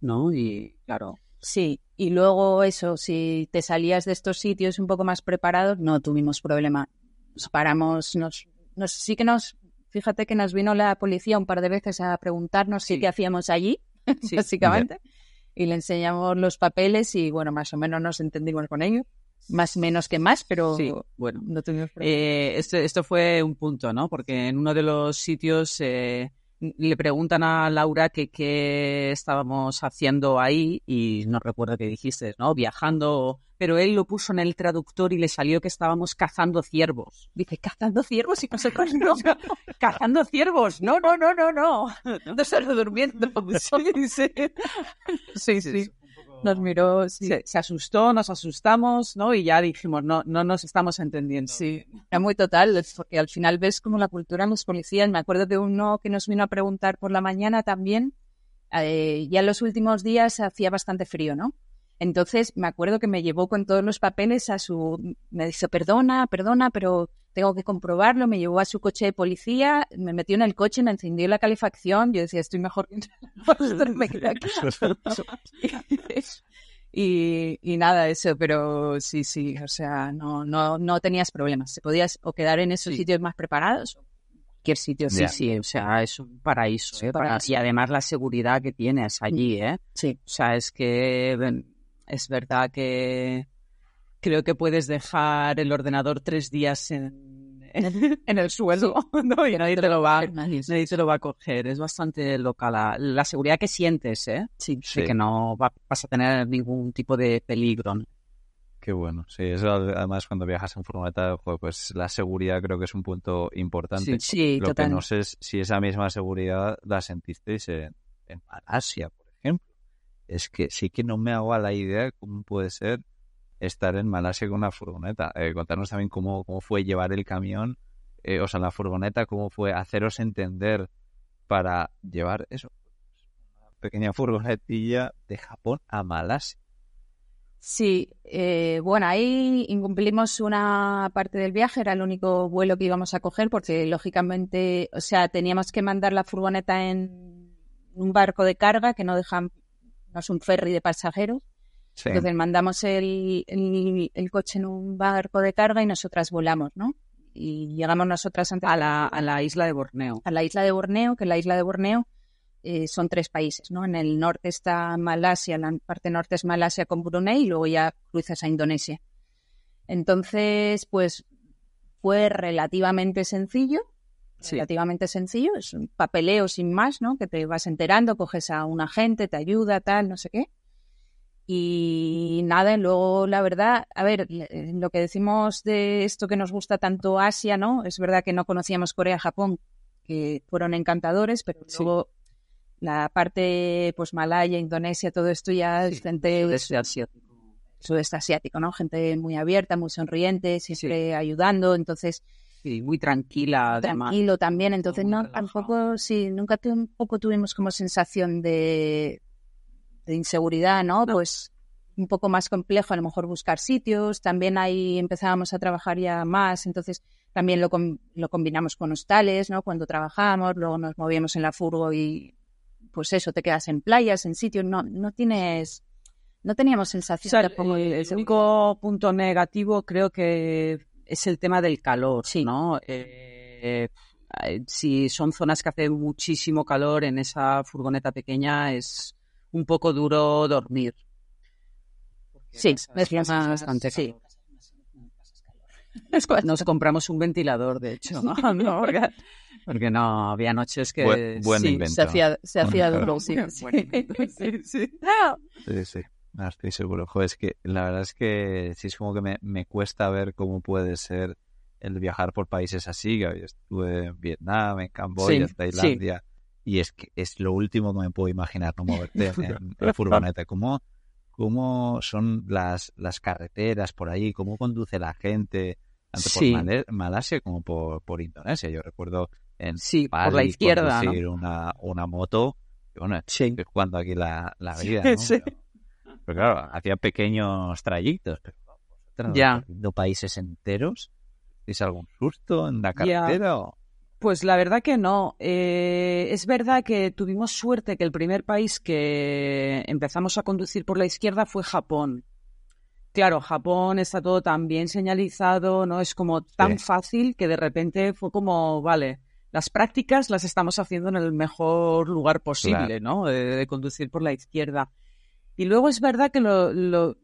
¿no? Y claro. Sí, y luego eso, si te salías de estos sitios un poco más preparados, no tuvimos problema. Nos paramos, nos, nos sí que nos, fíjate que nos vino la policía un par de veces a preguntarnos si qué hacíamos allí, básicamente. Y le enseñamos los papeles y bueno, más o menos nos entendimos con ellos más menos que más, pero bueno, no tuvimos eh, esto, esto, fue un punto, ¿no? Porque en uno de los sitios eh, le preguntan a Laura que qué estábamos haciendo ahí y no recuerdo qué dijiste, ¿no? Viajando, pero él lo puso en el traductor y le salió que estábamos cazando ciervos. Dice, cazando ciervos y nosotros no, cazando ciervos, no, no, no, no, no, no solo durmiendo. Sí, sí, sí. sí nos miró, se, asustó, nos asustamos, ¿no? Y ya dijimos, no, no nos estamos entendiendo. Sí, era muy total, porque al final ves como la cultura en los policías. Me acuerdo de uno que nos vino a preguntar por la mañana también. Eh, ya en los últimos días hacía bastante frío, ¿no? Entonces me acuerdo que me llevó con todos los papeles a su... Me dice, perdona, perdona, pero tengo que comprobarlo. Me llevó a su coche de policía, me metió en el coche, me encendió la calefacción. Yo decía, estoy mejor que y, y, nada, eso, pero sí, sí, o sea, no, no, no tenías problemas. Se podías o quedar en esos sitios más preparados o cualquier sitio. Sí, sí, o sea, es un paraíso. ¿eh? Y además la seguridad que tienes allí, ¿eh? Sí. O sea, es que es verdad que creo que puedes dejar el ordenador tres días en, en, el suelo ¿no? y nadie te, lo va, nadie te lo va a coger. Es bastante loca la, la seguridad que sientes, ¿eh? Sí, sí. que no vas a tener ningún tipo de peligro. Qué bueno, sí, eso además cuando viajas en furgoneta, pues la seguridad creo que es un punto importante. Sí, sí Lo que no sé es si esa misma seguridad la sentisteis en, en Malasia, por ejemplo es que sí que no me hago a la idea cómo puede ser estar en Malasia con una furgoneta. Eh, contarnos también cómo, cómo fue llevar el camión, eh, o sea, la furgoneta, cómo fue haceros entender para llevar eso, una pequeña furgonetilla de Japón a Malasia. Sí, eh, bueno, ahí incumplimos una parte del viaje, era el único vuelo que íbamos a coger porque lógicamente, o sea, teníamos que mandar la furgoneta en un barco de carga que no dejan no es un ferry de pasajeros. Entonces mandamos el, el, coche en un barco de carga y nosotras volamos, ¿no? Y llegamos nosotras a la, a la isla de Borneo. A la isla de Borneo, que la isla de Borneo eh, son tres países, ¿no? En el norte está Malasia, la parte norte es Malasia con Brunei y luego ya cruzas a Indonesia. Entonces, pues fue relativamente sencillo, relativamente sencillo, es un papeleo sin más, ¿no? Que te vas enterando, coges a un agente, te ayuda, tal, no sé qué. Y nada, luego la verdad, a ver, eh, lo que decimos de esto que nos gusta tanto Asia, ¿no? Es verdad que no conocíamos Corea, Japón, que fueron encantadores, pero luego la parte, pues Malaya, Indonesia, todo esto ya es gente sudeste asiático. Sudeste asiático, ¿no? Gente muy abierta, muy sonriente, siempre ayudando, entonces Sí, muy tranquila. Tranquilo también, entonces no, tampoco, sí, nunca tampoco tuvimos como sensación de, de inseguridad, ¿no? Pues un poco más complejo a lo mejor buscar sitios, también ahí empezábamos a trabajar ya más, entonces también lo, lo combinamos con hostales, ¿no? Cuando trabajábamos, luego nos movíamos en la furgo y pues eso, te quedas en playas, en sitios, no, no tienes, no teníamos sensación. O el único punto negativo creo que es el tema del calor, sí. ¿no? Eh, eh, si son zonas que hace muchísimo calor en esa furgoneta pequeña, es un poco duro dormir. Sí, es bastante sí. Nos compramos un ventilador, de hecho, ¿no? porque, no, había noches que buen, sí, se hacía, se hacía duro, sí. sí, sí. sí, sí. No, estoy seguro. Joder, es que la verdad es que sí es como que me, me cuesta ver cómo puede ser el viajar por países así. Yo estuve en Vietnam, en Camboya, en Tailandia. Y es que es lo último que me puedo imaginar, no moverte en, la furgoneta. ¿Cómo, ¿Cómo son las, las carreteras por ahí? ¿Cómo conduce la gente? Tanto por Malasia como por, por Indonesia. Yo recuerdo en sí, por la izquierda, una, una moto. bueno, sí. cuando aquí la, la vida, ¿no? Pero claro, hacía pequeños trayectos. Pero ya. países enteros. ¿Es algún susto en la carretera? Pues la verdad que no. Eh, es verdad que tuvimos suerte que el primer país que empezamos a conducir por la izquierda fue Japón. Claro, Japón está todo tan bien señalizado, ¿no? Es como tan fácil que de repente fue como, vale, las prácticas las estamos haciendo en el mejor lugar posible, ¿no? de, conducir por la izquierda. Y luego es verdad que lo,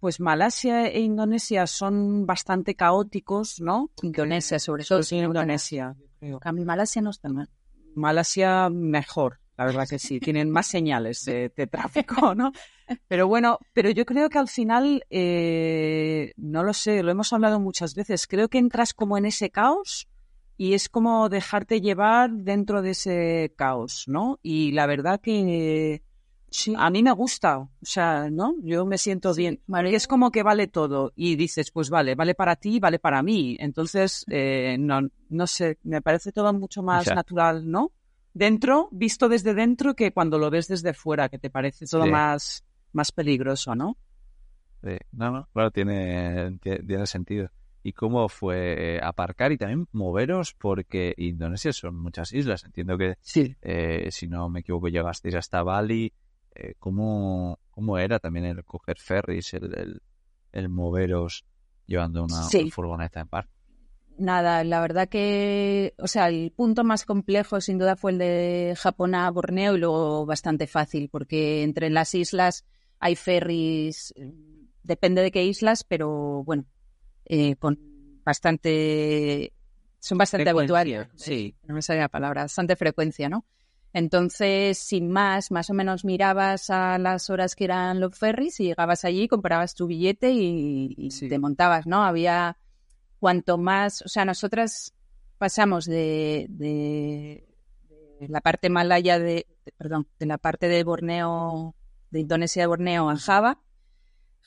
pues Malasia e Indonesia son bastante caóticos, ¿no? Indonesia, sobre todo. Sí, Indonesia, creo. A mí Malasia no está mal. Malasia mejor, la verdad que sí. Tienen más señales de, tráfico, ¿no? Pero bueno, pero yo creo que al final, eh, no lo sé, lo hemos hablado muchas veces, creo que entras como en ese caos y es como dejarte llevar dentro de ese caos, ¿no? Y la verdad que sí. a mí me gusta, o sea, ¿no? Yo me siento bien. Y es como que vale todo y dices, pues vale, vale para ti, vale para mí. Entonces, eh, no, no sé, me parece todo mucho más natural, ¿no? Dentro, visto desde dentro, que cuando lo ves desde fuera, que te parece todo más, más peligroso, ¿no? Sí, no, no, claro, tiene, tiene sentido y cómo fue eh, aparcar y también moveros porque Indonesia son muchas islas. Entiendo que, sí. eh, si no me equivoco, llegasteis hasta Bali. Eh, ¿cómo, ¿Cómo era también el coger ferries, el, el, moveros llevando una, furgoneta en par? Nada, la verdad que, o sea, el punto más complejo sin duda fue el de Japón a Borneo y luego bastante fácil porque entre las islas hay ferries, depende de qué islas, pero bueno, eh, con bastante, son bastante habituales. Sí. No me sale la palabra, bastante frecuencia, ¿no? Entonces, sin más, más o menos mirabas a las horas que eran los ferries y llegabas allí, comprabas tu billete y, te montabas, ¿no? Había cuanto más, o sea, nosotras pasamos de, de, la parte malaya de, perdón, de la parte de Borneo, de Indonesia de Borneo a Java,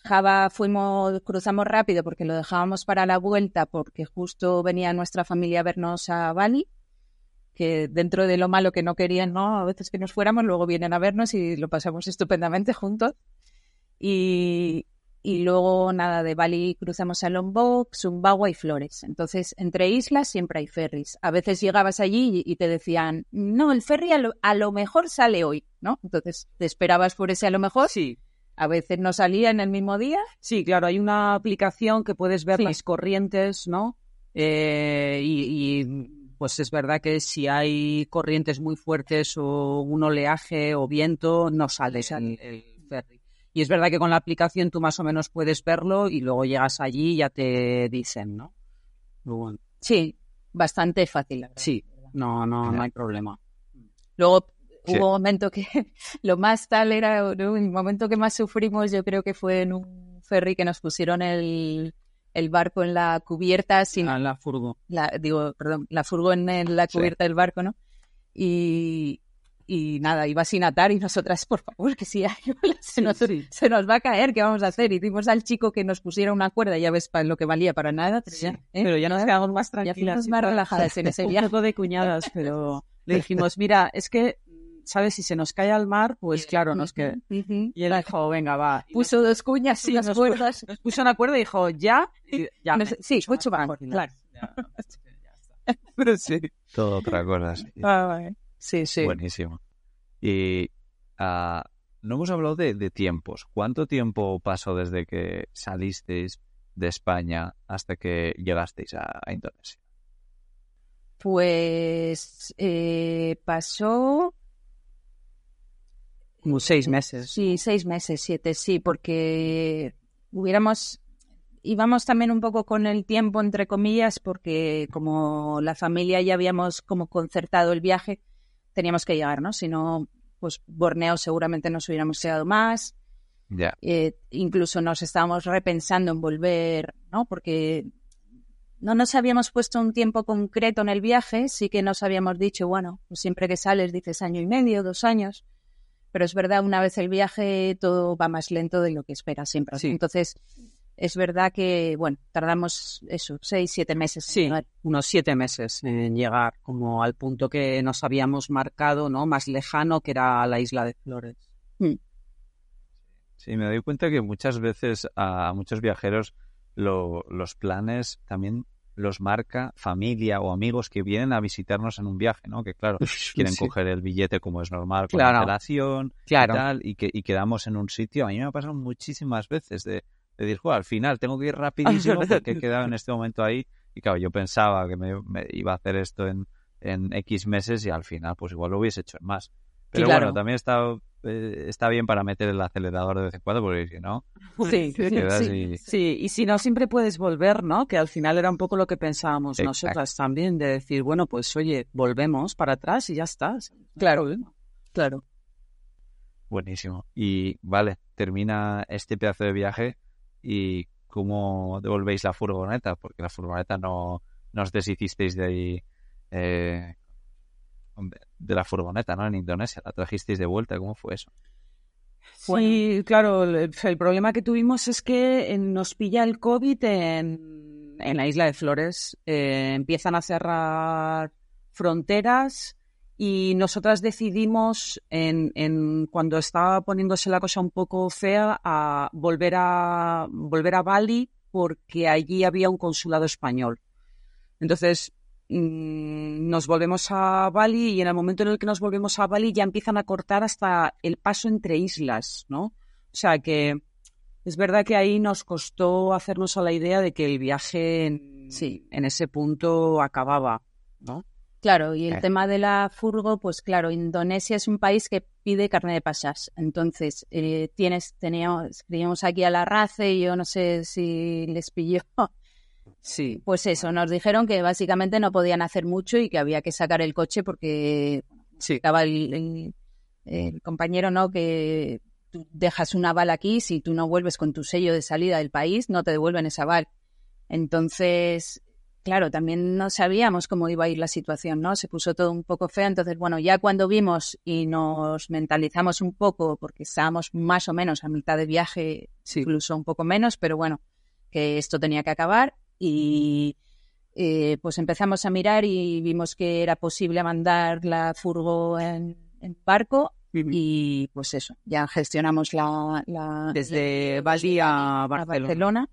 Java fuimos, cruzamos rápido porque lo dejábamos para la vuelta porque justo venía nuestra familia a vernos a Bali, que dentro de lo malo que no querían, ¿no? A veces que nos fuéramos, luego vienen a vernos y lo pasamos estupendamente juntos. Y, y luego nada, de Bali cruzamos a Lombok, Sumbawa y Flores. Entonces, entre islas siempre hay ferries. A veces llegabas allí y, te decían, no, el ferry a lo, a lo, mejor sale hoy, ¿no? Entonces, te esperabas por ese a lo mejor. Sí a veces no salía en el mismo día. Sí, claro, hay una aplicación que puedes ver las corrientes, ¿no? Eh, y, pues es verdad que si hay corrientes muy fuertes o un oleaje o viento, no sale el, ferry. Y es verdad que con la aplicación tú más o menos puedes verlo y luego llegas allí y ya te dicen, ¿no? Sí, bastante fácil. Sí, no, no, no hay problema. Luego Hubo un momento que lo más tal era, el momento que más sufrimos yo creo que fue en un ferry que nos pusieron el, el barco en la cubierta sin... Ah, la furgo. La, digo, perdón, la furgo en la cubierta del barco, ¿no? Y, y nada, iba sin atar y nosotras, por favor, que si hay se, nos, se nos va a caer, ¿qué vamos a hacer? Y dimos al chico que nos pusiera una cuerda, ya ves para lo que valía para nada. Pero ya, ¿eh? pero ya nos quedamos más tranquilas. más relajadas en ese viaje. Un de cuñadas, pero le dijimos, mira, es que ¿sabes? Si se nos cae al mar, pues claro, nos que Y él dijo, venga, va. puso dos cuñas y las cuerdas. Nos puso una cuerda y dijo, ya, ya. sí, mucho mejor, claro. Pero sí. Todo otra cosa, sí. Ah, sí, sí. Buenísimo. Y uh, no hemos hablado de, de, tiempos. ¿Cuánto tiempo pasó desde que salisteis de España hasta que llegasteis a, a Indonesia? Pues eh, pasó como seis meses. Sí, seis meses, siete, sí, porque hubiéramos, íbamos también un poco con el tiempo, entre comillas, porque como la familia ya habíamos como concertado el viaje, teníamos que llegar, ¿no? Si no, pues Borneo seguramente nos hubiéramos quedado más. Ya. Eh, incluso nos estábamos repensando en volver, ¿no? Porque no nos habíamos puesto un tiempo concreto en el viaje, sí que nos habíamos dicho, bueno, pues siempre que sales dices año y medio, dos años pero es verdad, una vez el viaje todo va más lento de lo que esperas siempre. Entonces, es verdad que, bueno, tardamos eso, seis, siete meses. Sí, unos siete meses en llegar como al punto que nos habíamos marcado, ¿no? Más lejano, que era la isla de Flores. Mm. Sí, me doy cuenta que muchas veces a muchos viajeros los planes también los marca familia o amigos que vienen a visitarnos en un viaje, ¿no? Que claro, quieren coger el billete como es normal con la relación y tal, y que y quedamos en un sitio. A mí me ha pasado muchísimas veces de, de decir, al final tengo que ir rapidísimo porque he quedado en este momento ahí. Y claro, yo pensaba que me, iba a hacer esto en, en X meses y al final pues igual lo hubiese hecho en más. Pero claro. bueno, también está, eh, está bien para meter el acelerador de vez en cuando, porque si no, Sí, sí. y... Sí, y si no, siempre puedes volver, ¿no? Que al final era un poco lo que pensábamos Exacto. nosotras también, de decir, bueno, pues oye, volvemos para atrás y ya está. Claro, claro. Buenísimo. Y vale, termina este pedazo de viaje y ¿cómo devolvéis la furgoneta? Porque la furgoneta no, no os deshicisteis de ahí, eh, de la furgoneta, ¿no? En Indonesia, la trajisteis de vuelta. ¿Cómo fue eso? Sí, claro, el, el problema que tuvimos es que eh, nos pilla el COVID en, en la isla de Flores. Eh, empiezan a cerrar fronteras y nosotras decidimos, en, en cuando estaba poniéndose la cosa un poco fea, a volver a volver a Bali porque allí había un consulado español. Entonces mm, nos volvemos a Bali y en el momento en el que nos volvemos a Bali ya empiezan a cortar hasta el paso entre islas, ¿no? O sea que es verdad que ahí nos costó hacernos a la idea de que el viaje en, Sí. en ese punto acababa, ¿no? Claro, y el Eh. tema de la furgo, pues claro, Indonesia es un país que pide carne de pasas. Entonces, eh, tienes, teníamos, escribimos aquí a la RACE y yo no sé si les pilló. Sí. Pues eso, nos dijeron que básicamente no podían hacer mucho y que había que sacar el coche porque Sí. estaba el, el- el compañero, ¿no? Que tú dejas un aval aquí, si tú no vuelves con tu sello de salida del país, no te devuelven ese aval. Entonces, claro, también no sabíamos cómo iba a ir la situación, ¿no? Se puso todo un poco feo. Entonces, bueno, ya cuando vimos y nos mentalizamos un poco, porque estábamos más o menos a mitad de viaje, Sí. incluso un poco menos, pero bueno, que esto tenía que acabar y eh, pues empezamos a mirar y vimos que era posible mandar la furgo en, en barco y pues eso, ya gestionamos la... la Desde Bali a Barcelona.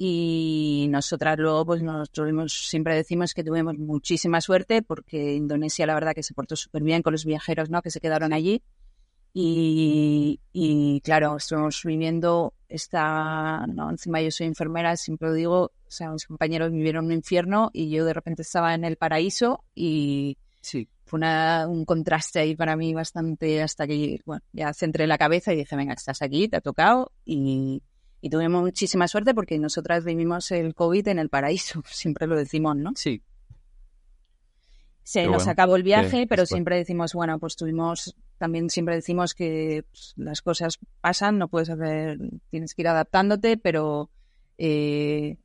Y nosotras luego, pues nos tuvimos, siempre decimos que tuvimos muchísima suerte porque Indonesia la verdad que se portó súper bien con los viajeros, ¿no? Que se quedaron allí. Y, y claro, estuvimos viviendo esta, no, encima yo soy enfermera, siempre lo digo, o sea, mis compañeros vivieron un infierno y yo de repente estaba en el paraíso y Sí. fue una- un contraste ahí para mí bastante hasta que, bueno, ya centré la cabeza y dije, venga, estás aquí, te ha tocado y, y tuvimos muchísima suerte porque nosotras vivimos el COVID en el paraíso, siempre lo decimos, ¿no? Sí. Se nos bueno. acabó el viaje, pero después. siempre decimos, bueno, pues tuvimos, también siempre decimos que pues, las cosas pasan, no puedes hacer, tienes que ir adaptándote, pero eh,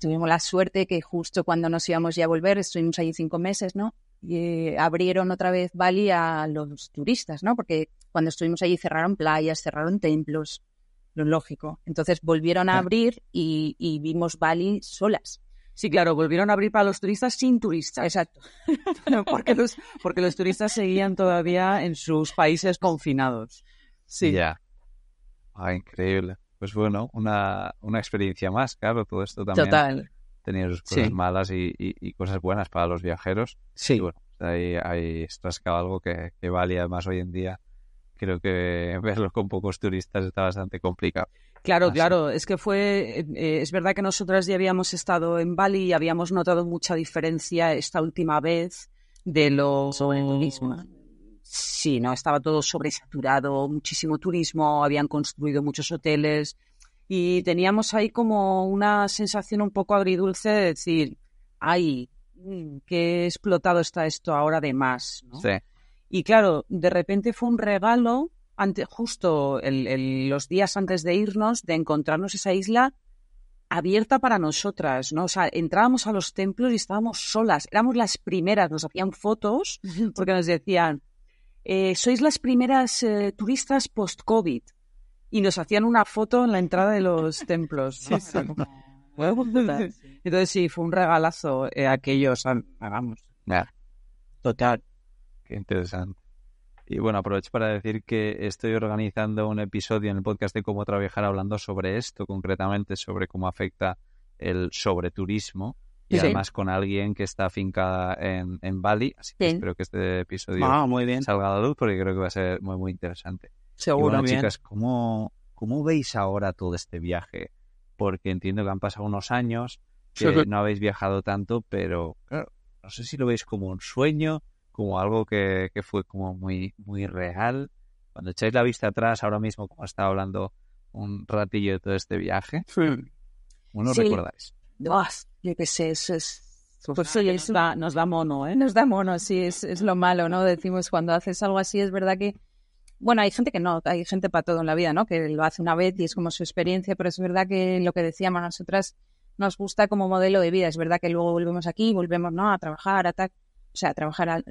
tuvimos la suerte que justo cuando nos íbamos ya a volver, estuvimos allí cinco meses, ¿no? Y eh, abrieron otra vez Bali a los turistas, ¿no? Porque cuando estuvimos allí cerraron playas, cerraron templos, lo lógico. Entonces volvieron a abrir y, y vimos Bali solas. Sí, claro, volvieron a abrir para los turistas sin turistas. Exacto. porque, los, porque los turistas seguían todavía en sus países confinados. Sí. Ya. Ah, increíble. Pues bueno, una, una experiencia más, claro, todo esto también Total. tenía sus cosas Sí. malas y, y- y cosas buenas para los viajeros. Y Sí. bueno, ahí, ahí rascado algo que, que vale además hoy en día. Creo que verlo con pocos turistas está bastante complicado. Claro, Ah, claro, es que fue, eh, es verdad que nosotras ya habíamos estado en Bali y habíamos notado mucha diferencia esta última vez de lo... Sobre el turismo. Sí, no, estaba todo sobresaturado, muchísimo turismo, habían construido muchos hoteles y teníamos ahí como una sensación un poco agridulce de decir, ay, mm, qué explotado está esto ahora de más, ¿no? Sí, Y claro, de repente fue un regalo, ante, justo el- el- los días antes de irnos, de encontrarnos esa isla abierta para nosotras, ¿no? O sea, entrábamos a los templos y estábamos solas, éramos las primeras, nos hacían fotos porque nos decían, eh, sois las primeras eh, turistas post-COVID. Y nos hacían una foto en la entrada de los templos. Entonces sí, fue un regalazo eh, aquello, o sea, vamos, ya, total. qué interesante. Y bueno, aprovecho para decir que estoy organizando un episodio en el podcast de cómo trabajar hablando sobre esto, concretamente sobre cómo afecta el sobreturismo. Y Sí. además con alguien que está afincada en, en Bali. Así que Sí. espero que este episodio Ah, muy bien. salga a la luz porque creo que va a ser muy, muy interesante. Seguro, bueno, bien. chicas, ¿cómo, ¿cómo veis ahora todo este viaje? Porque entiendo que han pasado unos años, que Sí. no habéis viajado tanto, pero claro, no sé si lo veis como un sueño, como algo que, que fue como muy, muy real. Cuando echáis la vista atrás, ahora mismo, como estaba hablando un ratillo de todo este viaje, ¿cómo lo Sí. recordáis? Yo qué sé, eso es... Pues sí, nos, es- da, nos da mono, ¿eh? Nos da mono, sí, es, es lo malo, ¿no? Decimos cuando haces algo así, es verdad que, bueno, hay gente que no, hay gente para todo en la vida, ¿no? Que lo hace una vez y es como su experiencia, pero es verdad que lo que decíamos nosotras nos gusta como modelo de vida, es verdad que luego volvemos aquí, volvemos, ¿no? A trabajar, a tal, o sea, a trabajar, al-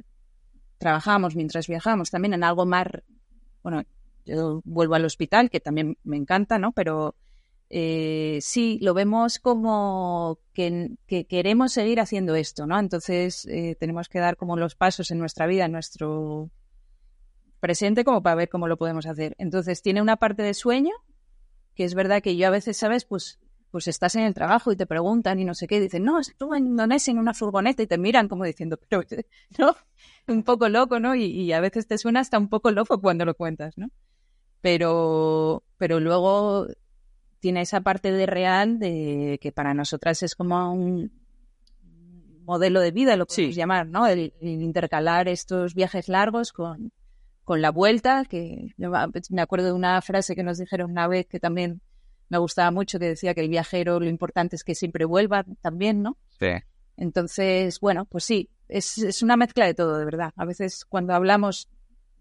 trabajamos mientras viajamos también en algo más, bueno, yo vuelvo al hospital, que también me encanta, ¿no? Pero eh, sí, lo vemos como que, que queremos seguir haciendo esto, ¿no? Entonces eh, tenemos que dar como los pasos en nuestra vida, en nuestro presente, como para ver cómo lo podemos hacer. Entonces tiene una parte de sueño, que es verdad que yo a veces, ¿sabes? Pues, pues estás en el trabajo y te preguntan y no sé qué, y dicen, no, estuve en Indonesia en una furgoneta y te miran como diciendo, pero, ¿no? Un poco loco, ¿no? Y, y a veces te suena hasta un poco loco cuando lo cuentas, ¿no? Pero, pero luego tiene esa parte de real de que para nosotras es como un modelo de vida, lo podemos Sí. llamar, ¿no? El, el intercalar estos viajes largos con, con la vuelta, que yo me acuerdo de una frase que nos dijeron una vez que también me gustaba mucho, que decía que el viajero lo importante es que siempre vuelva también, ¿no? Sí. Entonces, bueno, pues sí, es, es una mezcla de todo, de verdad. A veces cuando hablamos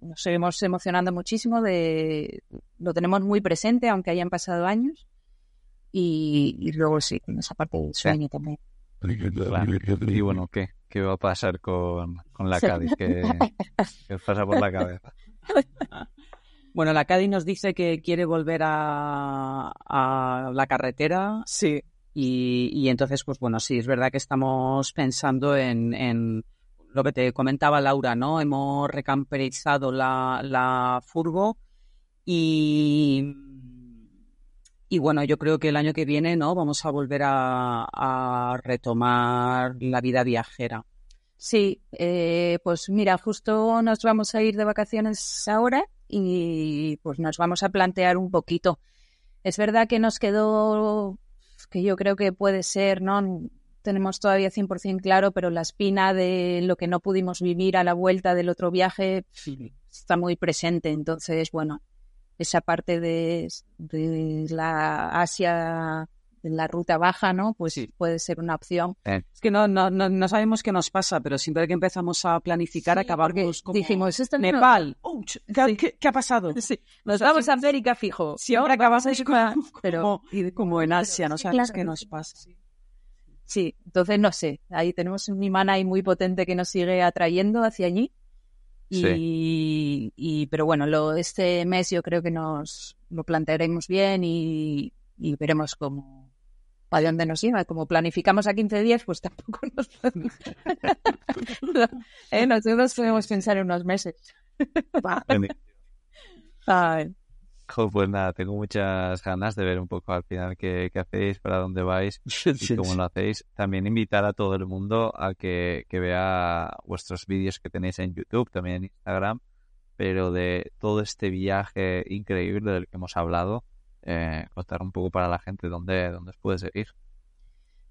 nos seguimos emocionando muchísimo, de lo tenemos muy presente, aunque hayan pasado años. Y, y luego sí, con esa parte del sueño también. Claro. Y bueno, ¿qué? ¿Qué va a pasar con, con la. Cádiz? ¿Qué, qué os pasa por la cabeza? Bueno, la Cádiz nos dice que quiere volver a, a la carretera. Sí. Y, entonces, pues bueno, sí, es verdad que estamos pensando en, en lo que te comentaba Laura, ¿no? Hemos recamperizado la, la furgo y, y bueno, yo creo que el año que viene, ¿no? Vamos a volver a, a retomar la vida viajera. Sí, eh, pues mira, justo nos vamos a ir de vacaciones ahora y pues nos vamos a plantear un poquito. Es verdad que nos quedó, que yo creo que puede ser, ¿no? Tenemos todavía 100% claro, pero la espina de lo que no pudimos vivir a la vuelta del otro viaje está muy presente. Entonces, bueno, esa parte de, de la Asia, de la ruta baja, ¿no? Pues Sí. puede ser una opción. Es que no, no, no, no sabemos qué nos pasa, pero siempre que empezamos a planificar Sí, acabamos porque como dijimos, esto no- Nepal. Ouch, ¿qué, qué- qué ha pasado? Sí, nos vamos a América fijo. Siempre ¿no? acabamos como, pero como, como en Asia, no sí, sabemos claro. qué nos pasa. sí, entonces no sé, ahí tenemos un imán ahí muy potente que nos sigue atrayendo hacia allí. Y, y pero bueno, lo, este mes yo creo que nos lo plantearemos bien y, y veremos cómo para dónde nos lleva. Como planificamos a 15 días, pues tampoco nos ¿Eh? Nosotros podemos pensar en unos meses. Ay. Pues nada, tengo muchas ganas de ver un poco al final qué, qué hacéis, para dónde vais y cómo lo hacéis. También invitar a todo el mundo a que, que vea vuestros vídeos que tenéis en YouTube, también en Instagram, pero de todo este viaje increíble del que hemos hablado, eh, contar un poco para la gente dónde, dónde os puede seguir.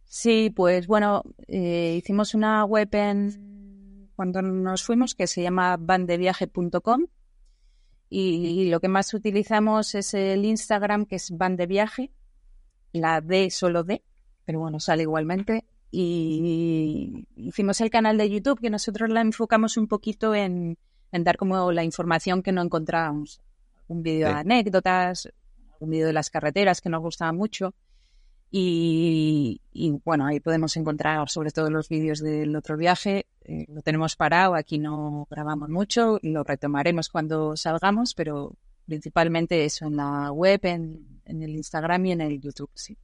Sí, pues bueno, eh, hicimos una web en cuando nos fuimos que se llama bandeviaje.com y, y lo que más utilizamos es el Instagram que es bandeviaje, la D solo D, pero bueno, sale igualmente. Y hicimos el canal de YouTube que nosotros la enfocamos un poquito en, en dar como la información que no encontrábamos. Un vídeo de anécdotas, un vídeo de las carreteras que nos gustaba mucho. Y, bueno, ahí podemos encontrar sobre todo los vídeos del otro viaje. Eh, lo tenemos parado, aquí no grabamos mucho, lo retomaremos cuando salgamos, pero principalmente eso en la web, en, en el Instagram y en el YouTube, sí.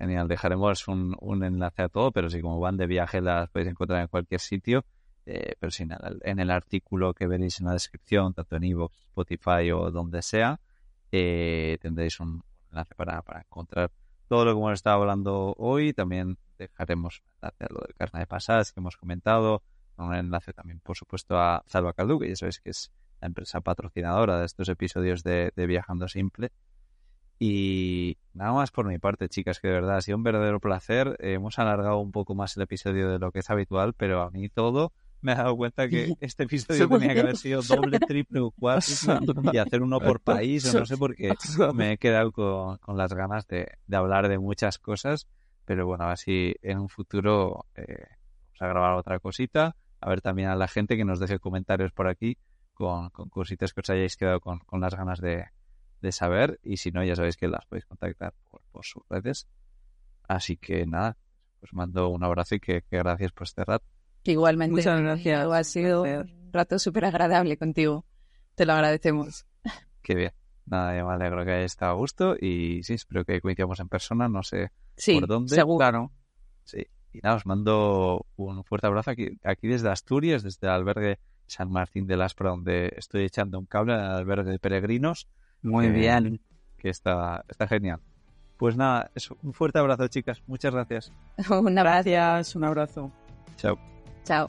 Genial, dejaremos un, enlace a todo, pero sí, como van de viaje las podéis encontrar en cualquier sitio. Eh, pero sí, nada, en el artículo que veréis en la descripción, tanto en iVoox, Spotify o donde sea, eh, tendréis un enlace para, para encontrar todo lo que hemos estado hablando hoy. También dejaremos enlace lo del carnet de pasadas que hemos comentado, un enlace también, por supuesto, a Salva Caldu, que ya sabéis que es la empresa patrocinadora de estos episodios de, Viajando Simple. Y nada más por mi parte, chicas, que de verdad ha sido un verdadero placer. Hemos alargado un poco más el episodio de lo que es habitual, pero a mí todo me he dado cuenta que este episodio tenía que haber sido doble, triple o cuatro y hacer uno por país o no sé por qué. Me he quedado con, con las ganas de, de, hablar de muchas cosas pero bueno, así en un futuro eh, vamos a grabar otra cosita. A ver también a la gente que nos deje comentarios por aquí con, con cositas que os hayáis quedado con, con las ganas de, de, saber. Y si no ya sabéis que las podéis contactar por, por sus redes. Así que nada os mando un abrazo y que, que gracias por este rato Igualmente. Muchas gracias. Ha sido un rato súper agradable contigo. Te lo agradecemos. Qué bien. Nada, yo me alegro que haya estado a gusto y sí, espero que coincidamos en persona, no sé sí, por dónde. Seguro. Claro. Sí. Y nada, os mando un fuerte abrazo aquí, aquí desde Asturias, desde el albergue San Martín de Laspra, donde estoy echando un cable al albergue de peregrinos. Muy que, bien. Que está, está genial. Pues nada, eso, un fuerte abrazo, chicas. Muchas gracias. un abrazo. Gracias, un abrazo. Chao. Chao.